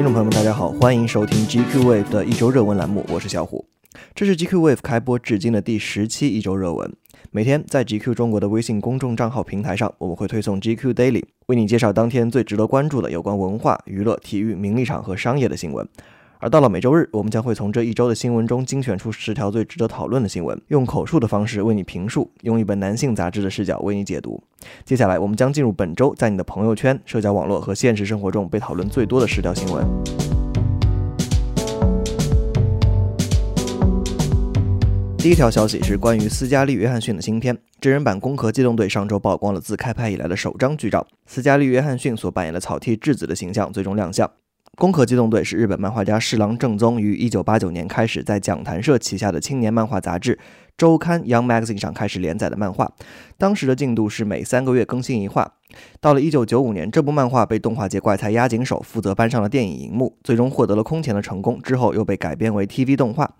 听众朋友们，大家好，欢迎收听 GQ Wave 的一周热文栏目，我是小虎。这是 GQ Wave 开播至今的第十期一周热文。每天在 GQ 中国的微信公众账号平台上，我们会推送 GQ Daily，为你介绍当天最值得关注的有关文化、娱乐、体育、名利场和商业的新闻。而到了每周日，我们将会从这一周的新闻中精选出十条最值得讨论的新闻，用口述的方式为你评述，用一本男性杂志的视角为你解读。接下来，我们将进入本周在你的朋友圈、社交网络和现实生活中被讨论最多的十条新闻。第一条消息是关于斯嘉丽·约翰逊的新片真人版《攻壳机动队》上周曝光了自开拍以来的首张剧照，斯嘉丽·约翰逊所扮演的草剃质子的形象最终亮相。《攻壳机动队》是日本漫画家侍郎正宗于一九八九年开始在讲谈社旗下的青年漫画杂志周刊《Young Magazine》上开始连载的漫画。当时的进度是每三个月更新一画。到了一九九五年，这部漫画被动画界怪才押井守负责搬上了电影荧幕，最终获得了空前的成功。之后又被改编为 TV 动画。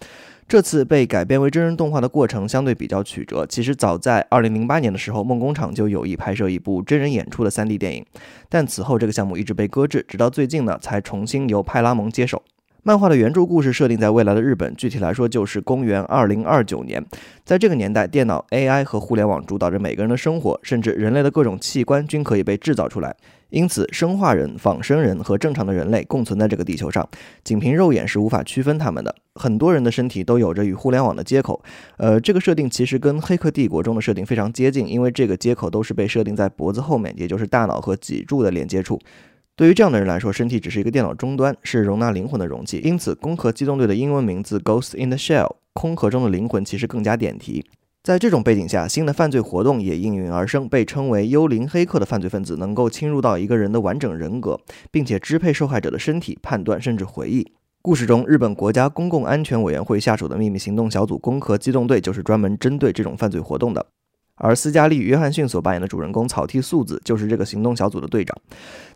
这次被改编为真人动画的过程相对比较曲折。其实早在2008年的时候，梦工厂就有意拍摄一部真人演出的 3D 电影，但此后这个项目一直被搁置，直到最近呢才重新由派拉蒙接手。漫画的原著故事设定在未来的日本，具体来说就是公元2029年。在这个年代，电脑、AI 和互联网主导着每个人的生活，甚至人类的各种器官均可以被制造出来。因此，生化人、仿生人和正常的人类共存在这个地球上，仅凭肉眼是无法区分他们的。很多人的身体都有着与互联网的接口，呃，这个设定其实跟《黑客帝国》中的设定非常接近，因为这个接口都是被设定在脖子后面，也就是大脑和脊柱的连接处。对于这样的人来说，身体只是一个电脑终端，是容纳灵魂的容器。因此，《攻壳机动队》的英文名字《Ghost in the Shell》（空壳中的灵魂）其实更加点题。在这种背景下，新的犯罪活动也应运而生。被称为“幽灵黑客”的犯罪分子能够侵入到一个人的完整人格，并且支配受害者的身体、判断甚至回忆。故事中，日本国家公共安全委员会下属的秘密行动小组“攻壳机动队”就是专门针对这种犯罪活动的。而斯嘉丽·约翰逊所扮演的主人公草剃素子就是这个行动小组的队长。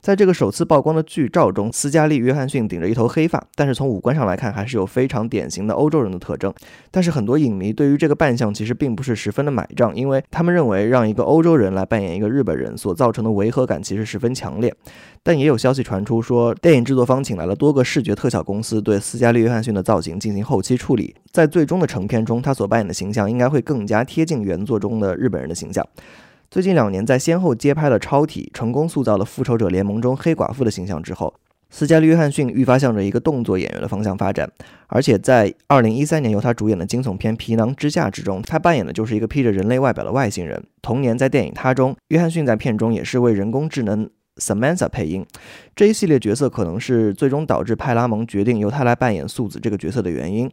在这个首次曝光的剧照中，斯嘉丽·约翰逊顶着一头黑发，但是从五官上来看，还是有非常典型的欧洲人的特征。但是很多影迷对于这个扮相其实并不是十分的买账，因为他们认为让一个欧洲人来扮演一个日本人所造成的违和感其实十分强烈。但也有消息传出说，电影制作方请来了多个视觉特效公司对斯嘉丽·约翰逊的造型进行后期处理，在最终的成片中，他所扮演的形象应该会更加贴近原作中的日本人的形象。最近两年，在先后接拍了《超体》，成功塑造了《复仇者联盟》中黑寡妇的形象之后，斯嘉丽·约翰逊愈发向着一个动作演员的方向发展。而且在2013年由他主演的惊悚片《皮囊之下》之中，他扮演的就是一个披着人类外表的外星人。同年在电影《他》中，约翰逊在片中也是为人工智能。Samantha 配音这一系列角色可能是最终导致派拉蒙决定由他来扮演素子这个角色的原因。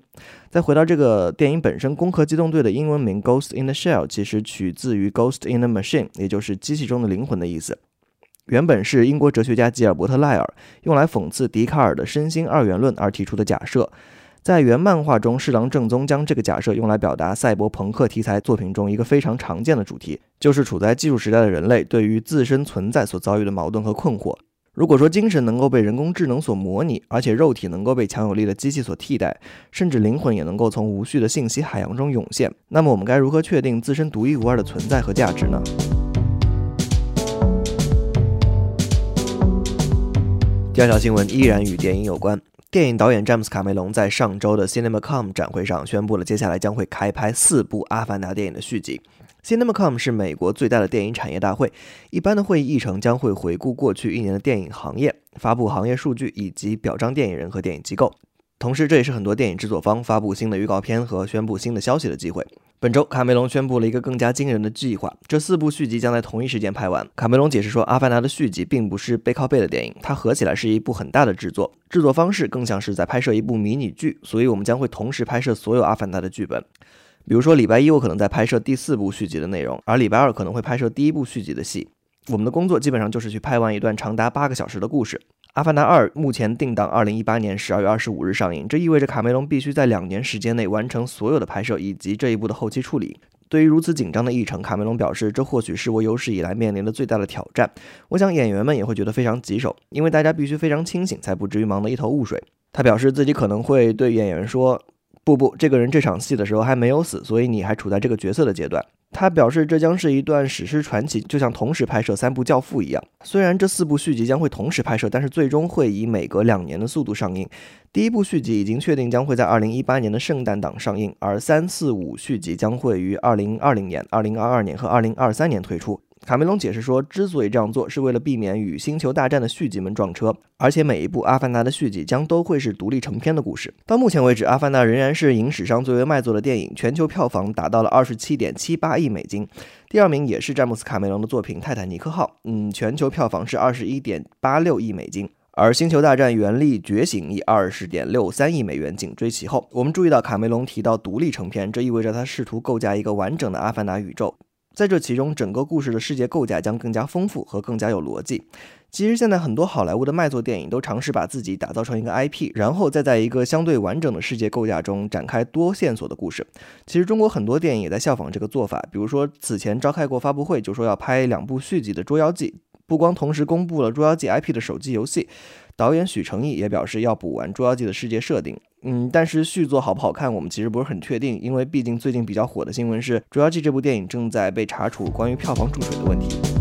再回到这个电影本身，《攻壳机动队》的英文名《Ghost in the Shell》其实取自于 Ghost in the Machine，也就是机器中的灵魂的意思。原本是英国哲学家吉尔伯特·赖尔用来讽刺笛卡尔的身心二元论而提出的假设。在原漫画中，侍郎正宗将这个假设用来表达赛博朋克题材作品中一个非常常见的主题，就是处在技术时代的人类对于自身存在所遭遇的矛盾和困惑。如果说精神能够被人工智能所模拟，而且肉体能够被强有力的机器所替代，甚至灵魂也能够从无序的信息海洋中涌现，那么我们该如何确定自身独一无二的存在和价值呢？第二条新闻依然与电影有关。电影导演詹姆斯·卡梅隆在上周的 CinemaCom 展会上宣布了，接下来将会开拍四部《阿凡达》电影的续集。CinemaCom 是美国最大的电影产业大会，一般的会议议程将会回顾过去一年的电影行业，发布行业数据以及表彰电影人和电影机构。同时，这也是很多电影制作方发布新的预告片和宣布新的消息的机会。本周，卡梅隆宣布了一个更加惊人的计划：这四部续集将在同一时间拍完。卡梅隆解释说，《阿凡达》的续集并不是背靠背的电影，它合起来是一部很大的制作，制作方式更像是在拍摄一部迷你剧。所以，我们将会同时拍摄所有《阿凡达》的剧本。比如说，礼拜一我可能在拍摄第四部续集的内容，而礼拜二可能会拍摄第一部续集的戏。我们的工作基本上就是去拍完一段长达八个小时的故事。《阿凡达二》目前定档二零一八年十二月二十五日上映，这意味着卡梅隆必须在两年时间内完成所有的拍摄以及这一部的后期处理。对于如此紧张的议程，卡梅隆表示，这或许是我有史以来面临的最大的挑战。我想演员们也会觉得非常棘手，因为大家必须非常清醒，才不至于忙得一头雾水。他表示自己可能会对演员说。不不，这个人这场戏的时候还没有死，所以你还处在这个角色的阶段。他表示，这将是一段史诗传奇，就像同时拍摄三部《教父》一样。虽然这四部续集将会同时拍摄，但是最终会以每隔两年的速度上映。第一部续集已经确定将会在二零一八年的圣诞档上映，而三四五续集将会于二零二零年、二零二二年和二零二三年推出。卡梅隆解释说，之所以这样做，是为了避免与《星球大战》的续集们撞车，而且每一部《阿凡达》的续集将都会是独立成篇的故事。到目前为止，《阿凡达》仍然是影史上最为卖座的电影，全球票房达到了二十七点七八亿美金。第二名也是詹姆斯·卡梅隆的作品《泰坦尼克号》，嗯，全球票房是二十一点八六亿美金。而《星球大战：原力觉醒》以二十点六三亿美元紧追其后。我们注意到卡梅隆提到独立成片，这意味着他试图构架一个完整的《阿凡达》宇宙。在这其中，整个故事的世界构架将更加丰富和更加有逻辑。其实，现在很多好莱坞的卖座电影都尝试把自己打造成一个 IP，然后再在一个相对完整的世界构架中展开多线索的故事。其实，中国很多电影也在效仿这个做法。比如说，此前召开过发布会，就说要拍两部续集的《捉妖记》，不光同时公布了《捉妖记》IP 的手机游戏。导演许成毅也表示要补完《捉妖记》的世界设定，嗯，但是续作好不好看，我们其实不是很确定，因为毕竟最近比较火的新闻是《捉妖记》这部电影正在被查处关于票房注水的问题。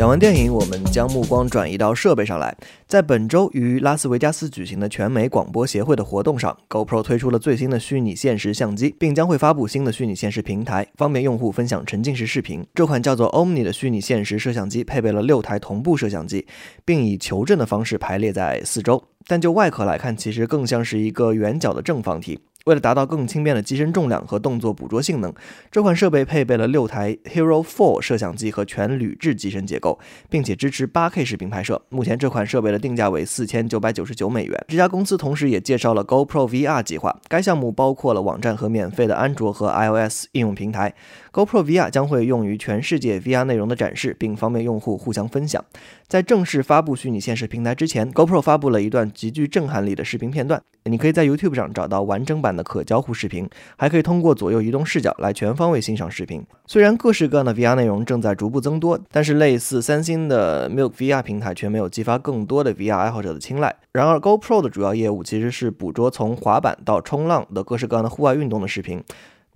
讲完电影，我们将目光转移到设备上来。在本周于拉斯维加斯举行的全美广播协会的活动上，GoPro 推出了最新的虚拟现实相机，并将会发布新的虚拟现实平台，方便用户分享沉浸式视频。这款叫做 Omni 的虚拟现实摄像机配备了六台同步摄像机，并以球阵的方式排列在四周。但就外壳来看，其实更像是一个圆角的正方体。为了达到更轻便的机身重量和动作捕捉性能，这款设备配备了六台 Hero 4摄像机和全铝制机身结构，并且支持 8K 视频拍摄。目前这款设备的定价为四千九百九十九美元。这家公司同时也介绍了 GoPro VR 计划，该项目包括了网站和免费的安卓和 iOS 应用平台。GoPro VR 将会用于全世界 VR 内容的展示，并方便用户互相分享。在正式发布虚拟现实平台之前，GoPro 发布了一段极具震撼力的视频片段。你可以在 YouTube 上找到完整版的可交互视频，还可以通过左右移动视角来全方位欣赏视频。虽然各式各样的 VR 内容正在逐步增多，但是类似三星的 Milk VR 平台却没有激发更多的 VR 爱好者的青睐。然而，GoPro 的主要业务其实是捕捉从滑板到冲浪的各式各样的户外运动的视频，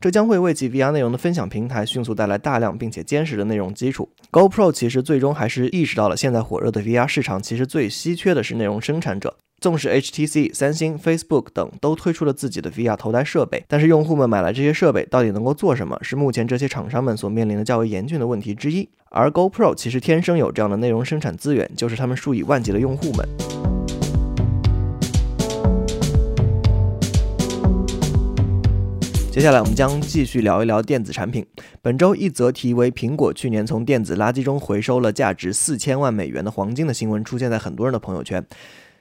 这将会为其 VR 内容的分享平台迅速带来大量并且坚实的内容基础。GoPro 其实最终还是意识到了现在火热的 VR 市场其实最稀缺的是内容生产者。纵使 HTC、三星、Facebook 等都推出了自己的 VR 头戴设备，但是用户们买来这些设备到底能够做什么，是目前这些厂商们所面临的较为严峻的问题之一。而 GoPro 其实天生有这样的内容生产资源，就是他们数以万计的用户们。接下来我们将继续聊一聊电子产品。本周一则题为“苹果去年从电子垃圾中回收了价值四千万美元的黄金”的新闻出现在很多人的朋友圈。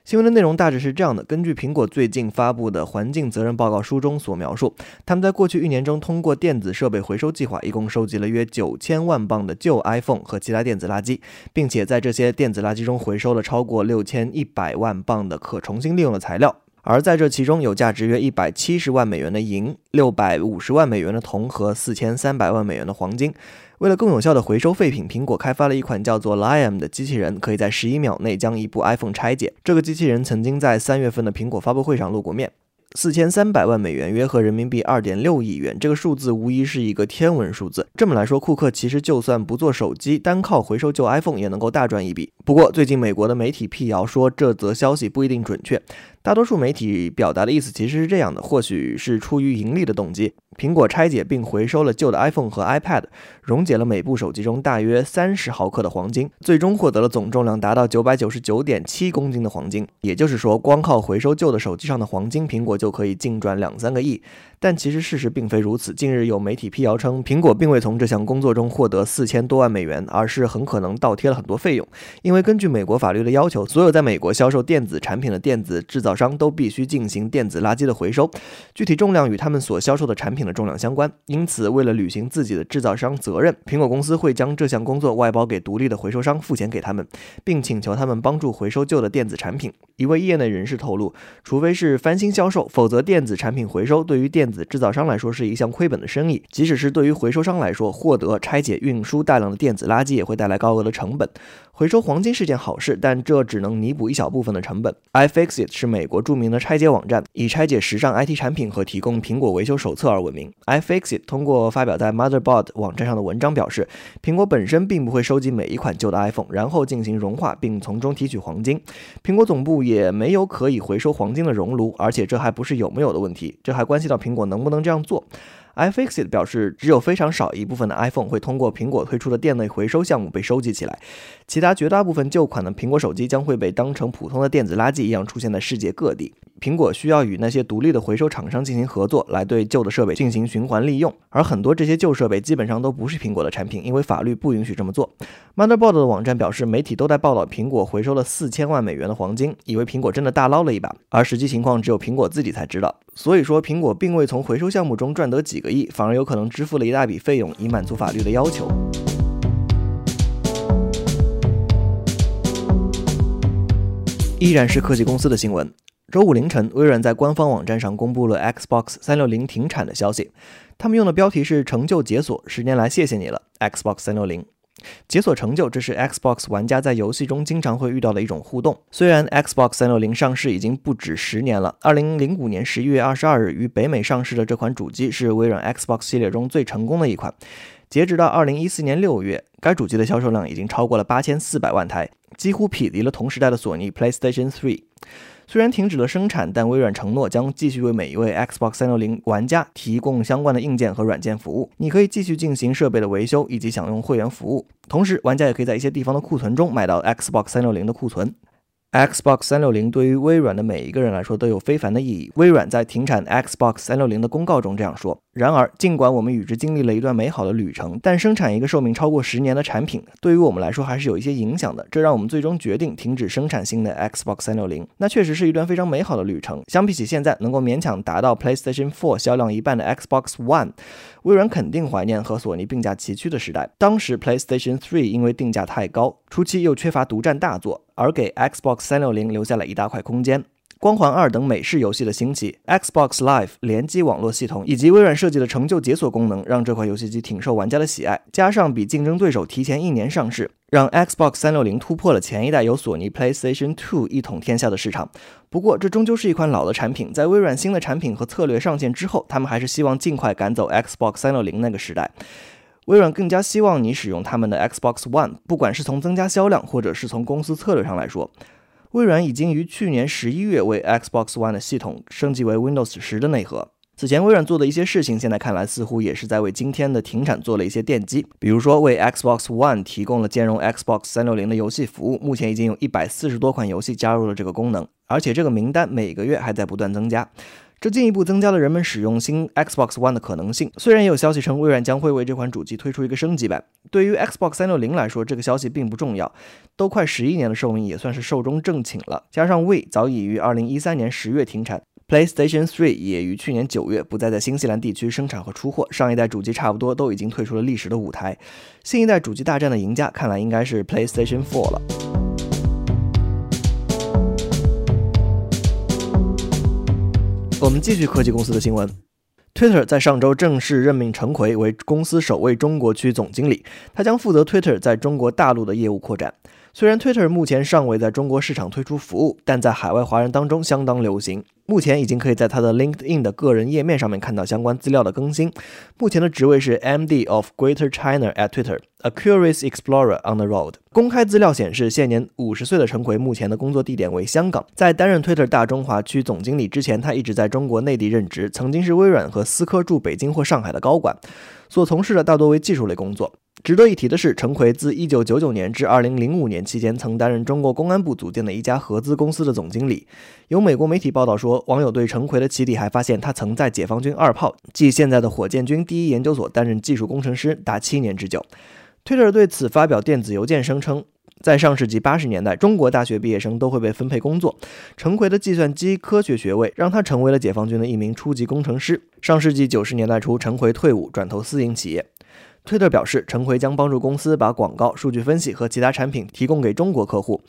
新闻的内容大致是这样的：根据苹果最近发布的环境责任报告书中所描述，他们在过去一年中通过电子设备回收计划，一共收集了约九千万磅的旧 iPhone 和其他电子垃圾，并且在这些电子垃圾中回收了超过六千一百万磅的可重新利用的材料。而在这其中，有价值约一百七十万美元的银、六百五十万美元的铜和四千三百万美元的黄金。为了更有效的回收废品，苹果开发了一款叫做 Liam 的机器人，可以在十一秒内将一部 iPhone 拆解。这个机器人曾经在三月份的苹果发布会上露过面。四千三百万美元，约合人民币二点六亿元，这个数字无疑是一个天文数字。这么来说，库克其实就算不做手机，单靠回收旧 iPhone 也能够大赚一笔。不过，最近美国的媒体辟谣说，这则消息不一定准确。大多数媒体表达的意思其实是这样的：或许是出于盈利的动机，苹果拆解并回收了旧的 iPhone 和 iPad，溶解了每部手机中大约三十毫克的黄金，最终获得了总重量达到九百九十九点七公斤的黄金。也就是说，光靠回收旧的手机上的黄金，苹果就可以净赚两三个亿。但其实事实并非如此。近日有媒体辟谣称，苹果并未从这项工作中获得四千多万美元，而是很可能倒贴了很多费用。因为根据美国法律的要求，所有在美国销售电子产品的电子制造商都必须进行电子垃圾的回收，具体重量与他们所销售的产品的重量相关。因此，为了履行自己的制造商责任，苹果公司会将这项工作外包给独立的回收商，付钱给他们，并请求他们帮助回收旧的电子产品。一位业内人士透露，除非是翻新销售，否则电子产品回收对于电子制造商来说是一项亏本的生意。即使是对于回收商来说，获得、拆解、运输大量的电子垃圾也会带来高额的成本。回收黄金是件好事，但这只能弥补一小部分的成本。iFixit 是美美国著名的拆解网站，以拆解时尚 IT 产品和提供苹果维修手册而闻名。iFixit 通过发表在 Motherboard 网站上的文章表示，苹果本身并不会收集每一款旧的 iPhone，然后进行融化并从中提取黄金。苹果总部也没有可以回收黄金的熔炉，而且这还不是有没有的问题，这还关系到苹果能不能这样做。iFixit 表示，只有非常少一部分的 iPhone 会通过苹果推出的店内回收项目被收集起来，其他绝大部分旧款的苹果手机将会被当成普通的电子垃圾一样出现在世界各地。苹果需要与那些独立的回收厂商进行合作，来对旧的设备进行循环利用。而很多这些旧设备基本上都不是苹果的产品，因为法律不允许这么做。Motherboard 的网站表示，媒体都在报道苹果回收了四千万美元的黄金，以为苹果真的大捞了一把，而实际情况只有苹果自己才知道。所以说，苹果并未从回收项目中赚得几个亿，反而有可能支付了一大笔费用，以满足法律的要求。依然是科技公司的新闻。周五凌晨，微软在官方网站上公布了 Xbox 三六零停产的消息。他们用的标题是“成就解锁，十年来谢谢你了，Xbox 三六零”。解锁成就，这是 Xbox 玩家在游戏中经常会遇到的一种互动。虽然 Xbox 三六零上市已经不止十年了，二零零五年十一月二十二日于北美上市的这款主机是微软 Xbox 系列中最成功的一款。截止到二零一四年六月，该主机的销售量已经超过了八千四百万台，几乎匹敌了同时代的索尼 PlayStation 3。虽然停止了生产，但微软承诺将继续为每一位 Xbox 360玩家提供相关的硬件和软件服务。你可以继续进行设备的维修，以及享用会员服务。同时，玩家也可以在一些地方的库存中买到 Xbox 360的库存。Xbox 360对于微软的每一个人来说都有非凡的意义。微软在停产 Xbox 360的公告中这样说。然而，尽管我们与之经历了一段美好的旅程，但生产一个寿命超过十年的产品，对于我们来说还是有一些影响的。这让我们最终决定停止生产新的 Xbox 360。那确实是一段非常美好的旅程。相比起现在能够勉强达到 PlayStation 4销量一半的 Xbox One，微软肯定怀念和索尼并驾齐驱的时代。当时 PlayStation 3因为定价太高，初期又缺乏独占大作，而给 Xbox 360留下了一大块空间。光环二等美式游戏的兴起，Xbox Live 联机网络系统以及微软设计的成就解锁功能，让这款游戏机挺受玩家的喜爱。加上比竞争对手提前一年上市，让 Xbox 360突破了前一代由索尼 PlayStation 2一统天下的市场。不过，这终究是一款老的产品，在微软新的产品和策略上线之后，他们还是希望尽快赶走 Xbox 360那个时代。微软更加希望你使用他们的 Xbox One，不管是从增加销量，或者是从公司策略上来说。微软已经于去年十一月为 Xbox One 的系统升级为 Windows 十的内核。此前微软做的一些事情，现在看来似乎也是在为今天的停产做了一些奠基。比如说，为 Xbox One 提供了兼容 Xbox 三六零的游戏服务，目前已经有一百四十多款游戏加入了这个功能，而且这个名单每个月还在不断增加。这进一步增加了人们使用新 Xbox One 的可能性。虽然也有消息称微软将会为这款主机推出一个升级版，对于 Xbox 三六零来说，这个消息并不重要。都快十一年的寿命，也算是寿终正寝了。加上 We 早已于二零一三年十月停产，PlayStation 3也于去年九月不再在新西兰地区生产和出货。上一代主机差不多都已经退出了历史的舞台。新一代主机大战的赢家，看来应该是 PlayStation 4了。我们继续科技公司的新闻。Twitter 在上周正式任命陈奎为公司首位中国区总经理，他将负责 Twitter 在中国大陆的业务扩展。虽然 Twitter 目前尚未在中国市场推出服务，但在海外华人当中相当流行。目前已经可以在他的 LinkedIn 的个人页面上面看到相关资料的更新。目前的职位是 MD of Greater China at Twitter，a curious explorer on the road。公开资料显示，现年五十岁的陈奎目前的工作地点为香港。在担任 Twitter 大中华区总经理之前，他一直在中国内地任职，曾经是微软和思科驻北京或上海的高管，所从事的大多为技术类工作。值得一提的是，陈奎自1999年至2005年期间，曾担任中国公安部组建的一家合资公司的总经理。有美国媒体报道说，网友对陈奎的起底还发现他曾在解放军二炮，即现在的火箭军第一研究所担任技术工程师达七年之久。Twitter 对此发表电子邮件声称。在上世纪八十年代，中国大学毕业生都会被分配工作。陈奎的计算机科学学位让他成为了解放军的一名初级工程师。上世纪九十年代初，陈奎退伍，转投私营企业。推特表示，陈奎将帮助公司把广告、数据分析和其他产品提供给中国客户。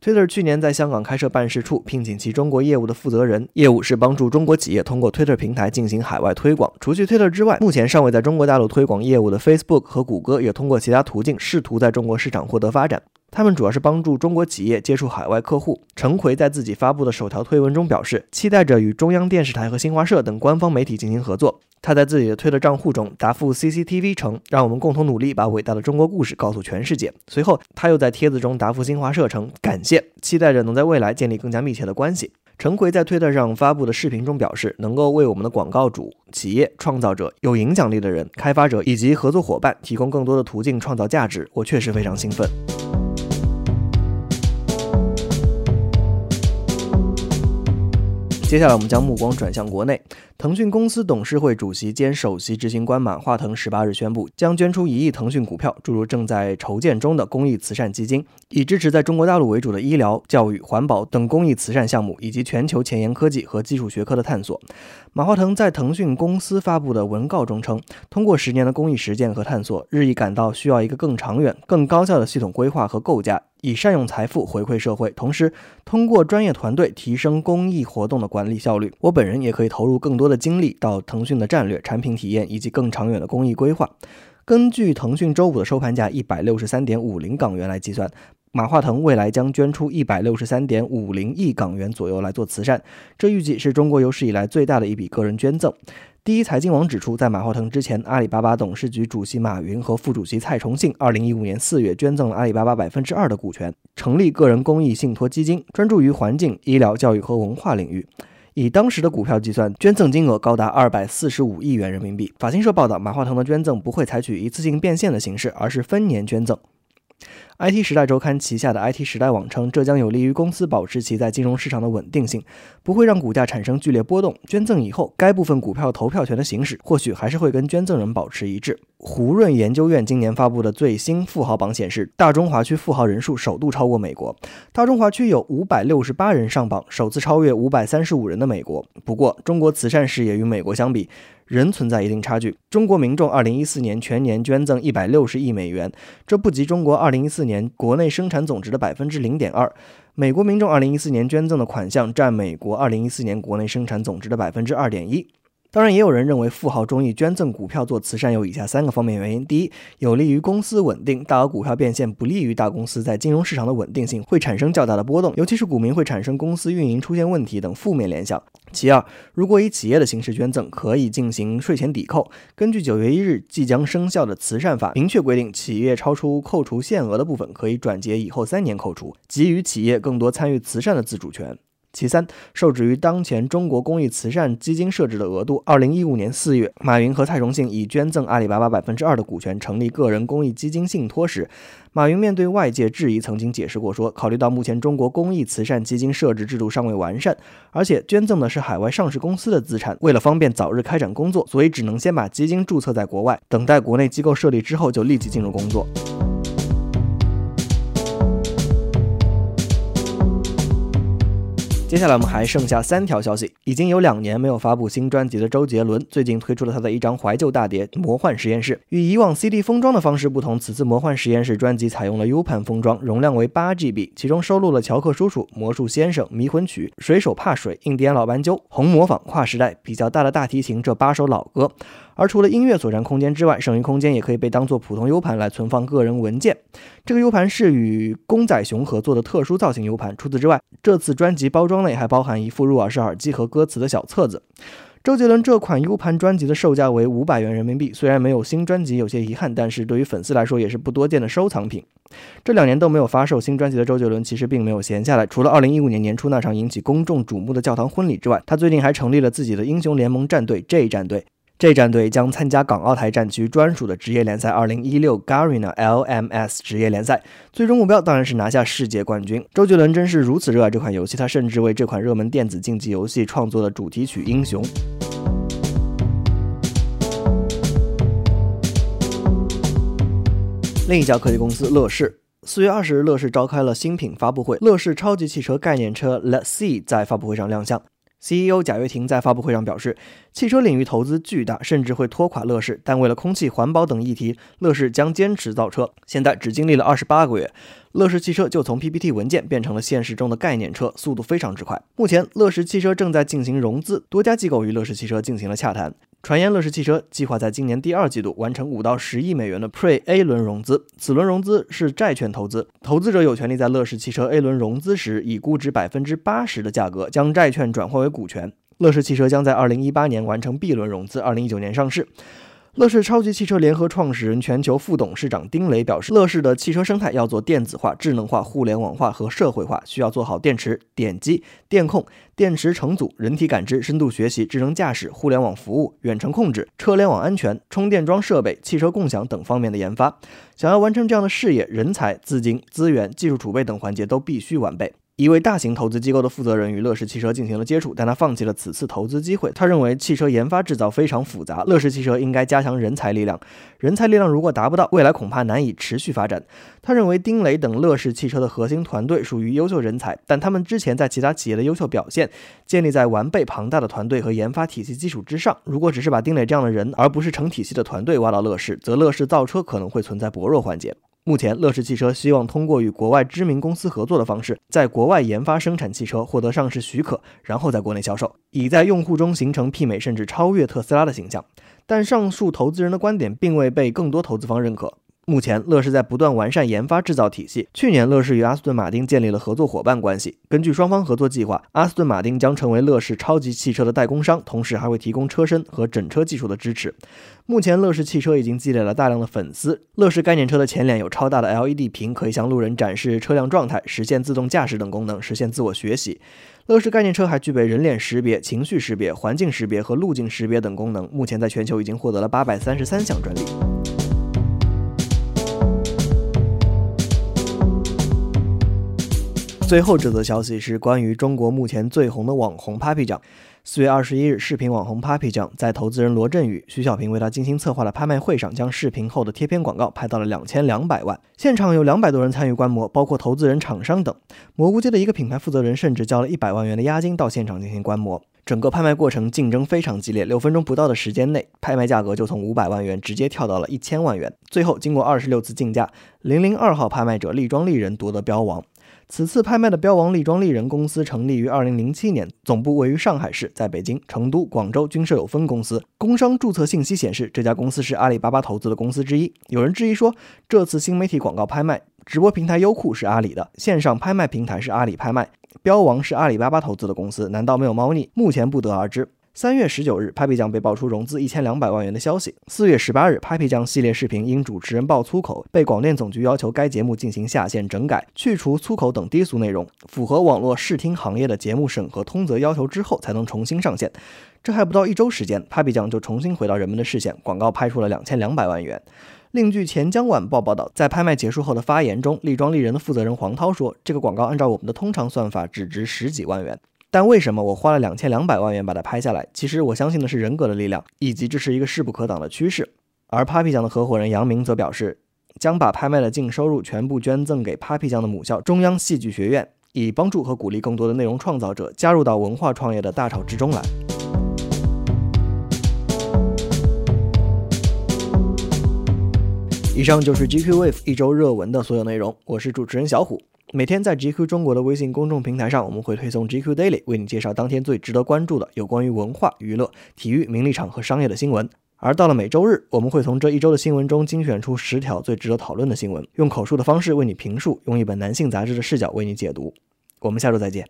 Twitter 去年在香港开设办事处，聘请其中国业务的负责人，业务是帮助中国企业通过 Twitter 平台进行海外推广。除去 Twitter 之外，目前尚未在中国大陆推广业务的 Facebook 和谷歌，也通过其他途径试图在中国市场获得发展。他们主要是帮助中国企业接触海外客户。陈奎在自己发布的首条推文中表示，期待着与中央电视台和新华社等官方媒体进行合作。他在自己的推特账户中答复 CCTV 称：“让我们共同努力，把伟大的中国故事告诉全世界。”随后，他又在帖子中答复新华社称：“感谢，期待着能在未来建立更加密切的关系。”陈奎在推特上发布的视频中表示：“能够为我们的广告主、企业、创造者、有影响力的人、开发者以及合作伙伴提供更多的途径创造价值，我确实非常兴奋。”接下来，我们将目光转向国内。腾讯公司董事会主席兼首席执行官马化腾十八日宣布，将捐出一亿腾讯股票，注入正在筹建中的公益慈善基金，以支持在中国大陆为主的医疗、教育、环保等公益慈善项目，以及全球前沿科技和技术学科的探索。马化腾在腾讯公司发布的文告中称，通过十年的公益实践和探索，日益感到需要一个更长远、更高效的系统规划和构架。以善用财富回馈社会，同时通过专业团队提升公益活动的管理效率。我本人也可以投入更多的精力到腾讯的战略、产品体验以及更长远的公益规划。根据腾讯周五的收盘价一百六十三点五零港元来计算，马化腾未来将捐出一百六十三点五零亿港元左右来做慈善，这预计是中国有史以来最大的一笔个人捐赠。第一财经网指出，在马化腾之前，阿里巴巴董事局主席马云和副主席蔡崇信，二零一五年四月捐赠了阿里巴巴百分之二的股权，成立个人公益信托基金，专注于环境、医疗、教育和文化领域。以当时的股票计算，捐赠金额高达二百四十五亿元人民币。法新社报道，马化腾的捐赠不会采取一次性变现的形式，而是分年捐赠。IT 时代周刊旗下的 IT 时代网称，这将有利于公司保持其在金融市场的稳定性，不会让股价产生剧烈波动。捐赠以后，该部分股票投票权的行使或许还是会跟捐赠人保持一致。胡润研究院今年发布的最新富豪榜显示，大中华区富豪人数首度超过美国，大中华区有五百六十八人上榜，首次超越五百三十五人的美国。不过，中国慈善事业与美国相比，仍存在一定差距。中国民众2014年全年捐赠160亿美元，这不及中国2014年国内生产总值的百分之零点二。美国民众二零一四年捐赠的款项占美国二零一四年国内生产总值的百分之二点一。当然，也有人认为富豪中意捐赠股票做慈善有以下三个方面原因：第一，有利于公司稳定，大额股票变现不利于大公司在金融市场的稳定性，会产生较大的波动，尤其是股民会产生公司运营出现问题等负面联想。其二，如果以企业的形式捐赠，可以进行税前抵扣。根据九月一日即将生效的慈善法，明确规定，企业超出扣除限额的部分可以转结以后三年扣除，给予企业更多参与慈善的自主权。其三，受制于当前中国公益慈善基金设置的额度，二零一五年四月，马云和蔡崇信以捐赠阿里巴巴百分之二的股权成立个人公益基金信托时，马云面对外界质疑，曾经解释过说，考虑到目前中国公益慈善基金设置制度尚未完善，而且捐赠的是海外上市公司的资产，为了方便早日开展工作，所以只能先把基金注册在国外，等待国内机构设立之后就立即进入工作。接下来我们还剩下三条消息。已经有两年没有发布新专辑的周杰伦，最近推出了他的一张怀旧大碟《魔幻实验室》。与以往 CD 封装的方式不同，此次《魔幻实验室》专辑采用了 U 盘封装，容量为八 GB，其中收录了《乔克叔叔》《魔术先生》《迷魂曲》《水手怕水》《印第安老斑鸠》《红模仿》《跨时代》比较大的大提琴这八首老歌。而除了音乐所占空间之外，剩余空间也可以被当做普通 U 盘来存放个人文件。这个 U 盘是与公仔熊合作的特殊造型 U 盘。除此之外，这次专辑包装内还包含一副入耳式耳机和歌词的小册子。周杰伦这款 U 盘专辑的售价为五百元人民币，虽然没有新专辑有些遗憾，但是对于粉丝来说也是不多见的收藏品。这两年都没有发售新专辑的周杰伦，其实并没有闲下来。除了2015年年初那场引起公众瞩目的教堂婚礼之外，他最近还成立了自己的英雄联盟战队 J 战队。这战队将参加港澳台战区专属的职业联赛2016 Garena LMS 职业联赛，最终目标当然是拿下世界冠军。周杰伦真是如此热爱这款游戏，他甚至为这款热门电子竞技游戏创作了主题曲《英雄》。另一家科技公司乐视。四月二十日，乐视召开了新品发布会，乐视超级汽车概念车 Let's See 在发布会上亮相。CEO 贾跃亭在发布会上表示，汽车领域投资巨大，甚至会拖垮乐视，但为了空气、环保等议题，乐视将坚持造车。现在只经历了二十八个月，乐视汽车就从 PPT 文件变成了现实中的概念车，速度非常之快。目前，乐视汽车正在进行融资，多家机构与乐视汽车进行了洽谈。传言乐视汽车计划在今年第二季度完成五到十亿美元的 Pre A 轮融资，此轮融资是债券投资，投资者有权利在乐视汽车 A 轮融资时以估值百分之八十的价格将债券转换为股权。乐视汽车将在二零一八年完成 B 轮融资，二零一九年上市。乐视超级汽车联合创始人、全球副董事长丁磊表示，乐视的汽车生态要做电子化、智能化、互联网化和社会化，需要做好电池、点击、电控、电池成组、人体感知、深度学习、智能驾驶、互联网服务、远程控制、车联网安全、充电桩设备、汽车共享等方面的研发。想要完成这样的事业，人才、资金、资源、技术储备等环节都必须完备。一位大型投资机构的负责人与乐视汽车进行了接触，但他放弃了此次投资机会。他认为汽车研发制造非常复杂，乐视汽车应该加强人才力量。人才力量如果达不到，未来恐怕难以持续发展。他认为丁磊等乐视汽车的核心团队属于优秀人才，但他们之前在其他企业的优秀表现建立在完备庞大的团队和研发体系基础之上。如果只是把丁磊这样的人，而不是成体系的团队挖到乐视，则乐视造车可能会存在薄弱环节。目前，乐视汽车希望通过与国外知名公司合作的方式，在国外研发生产汽车，获得上市许可，然后在国内销售，以在用户中形成媲美甚至超越特斯拉的形象。但上述投资人的观点并未被更多投资方认可。目前，乐视在不断完善研发制造体系。去年，乐视与阿斯顿马丁建立了合作伙伴关系。根据双方合作计划，阿斯顿马丁将成为乐视超级汽车的代工商，同时还会提供车身和整车技术的支持。目前，乐视汽车已经积累了大量的粉丝。乐视概念车的前脸有超大的 LED 屏，可以向路人展示车辆状态，实现自动驾驶等功能，实现自我学习。乐视概念车还具备人脸识别、情绪识别、环境识别和路径识别等功能。目前，在全球已经获得了八百三十三项专利。最后这则消息是关于中国目前最红的网红 Papi 酱。四月二十一日，视频网红 Papi 酱在投资人罗振宇、徐小平为他精心策划的拍卖会上，将视频后的贴片广告拍到了两千两百万。现场有两百多人参与观摩，包括投资人、厂商等。蘑菇街的一个品牌负责人甚至交了一百万元的押金到现场进行观摩。整个拍卖过程竞争非常激烈，六分钟不到的时间内，拍卖价格就从五百万元直接跳到了一千万元。最后经过二十六次竞价，零零二号拍卖者利庄利人夺得标王。此次拍卖的标王利庄利人公司成立于二零零七年，总部位于上海市，在北京、成都、广州均设有分公司。工商注册信息显示，这家公司是阿里巴巴投资的公司之一。有人质疑说，这次新媒体广告拍卖，直播平台优酷是阿里的，线上拍卖平台是阿里拍卖，标王是阿里巴巴投资的公司，难道没有猫腻？目前不得而知。三月十九日，Papi 酱被爆出融资一千两百万元的消息。四月十八日，Papi 酱系列视频因主持人爆粗口，被广电总局要求该节目进行下线整改，去除粗口等低俗内容，符合网络视听行业的节目审核通则要求之后，才能重新上线。这还不到一周时间，Papi 酱就重新回到人们的视线，广告拍出了两千两百万元。另据钱江晚报报道，在拍卖结束后的发言中，利庄丽人的负责人黄涛说：“这个广告按照我们的通常算法，只值十几万元。”但为什么我花了两千两百万元把它拍下来？其实我相信的是人格的力量，以及这是一个势不可挡的趋势。而 Papi 酱的合伙人杨明则表示，将把拍卖的净收入全部捐赠给 Papi 酱的母校中央戏剧学院，以帮助和鼓励更多的内容创造者加入到文化创业的大潮之中来。以上就是 GQ Wave 一周热文的所有内容，我是主持人小虎。每天在 GQ 中国的微信公众平台上，我们会推送 GQ Daily，为你介绍当天最值得关注的有关于文化、娱乐、体育、名利场和商业的新闻。而到了每周日，我们会从这一周的新闻中精选出十条最值得讨论的新闻，用口述的方式为你评述，用一本男性杂志的视角为你解读。我们下周再见。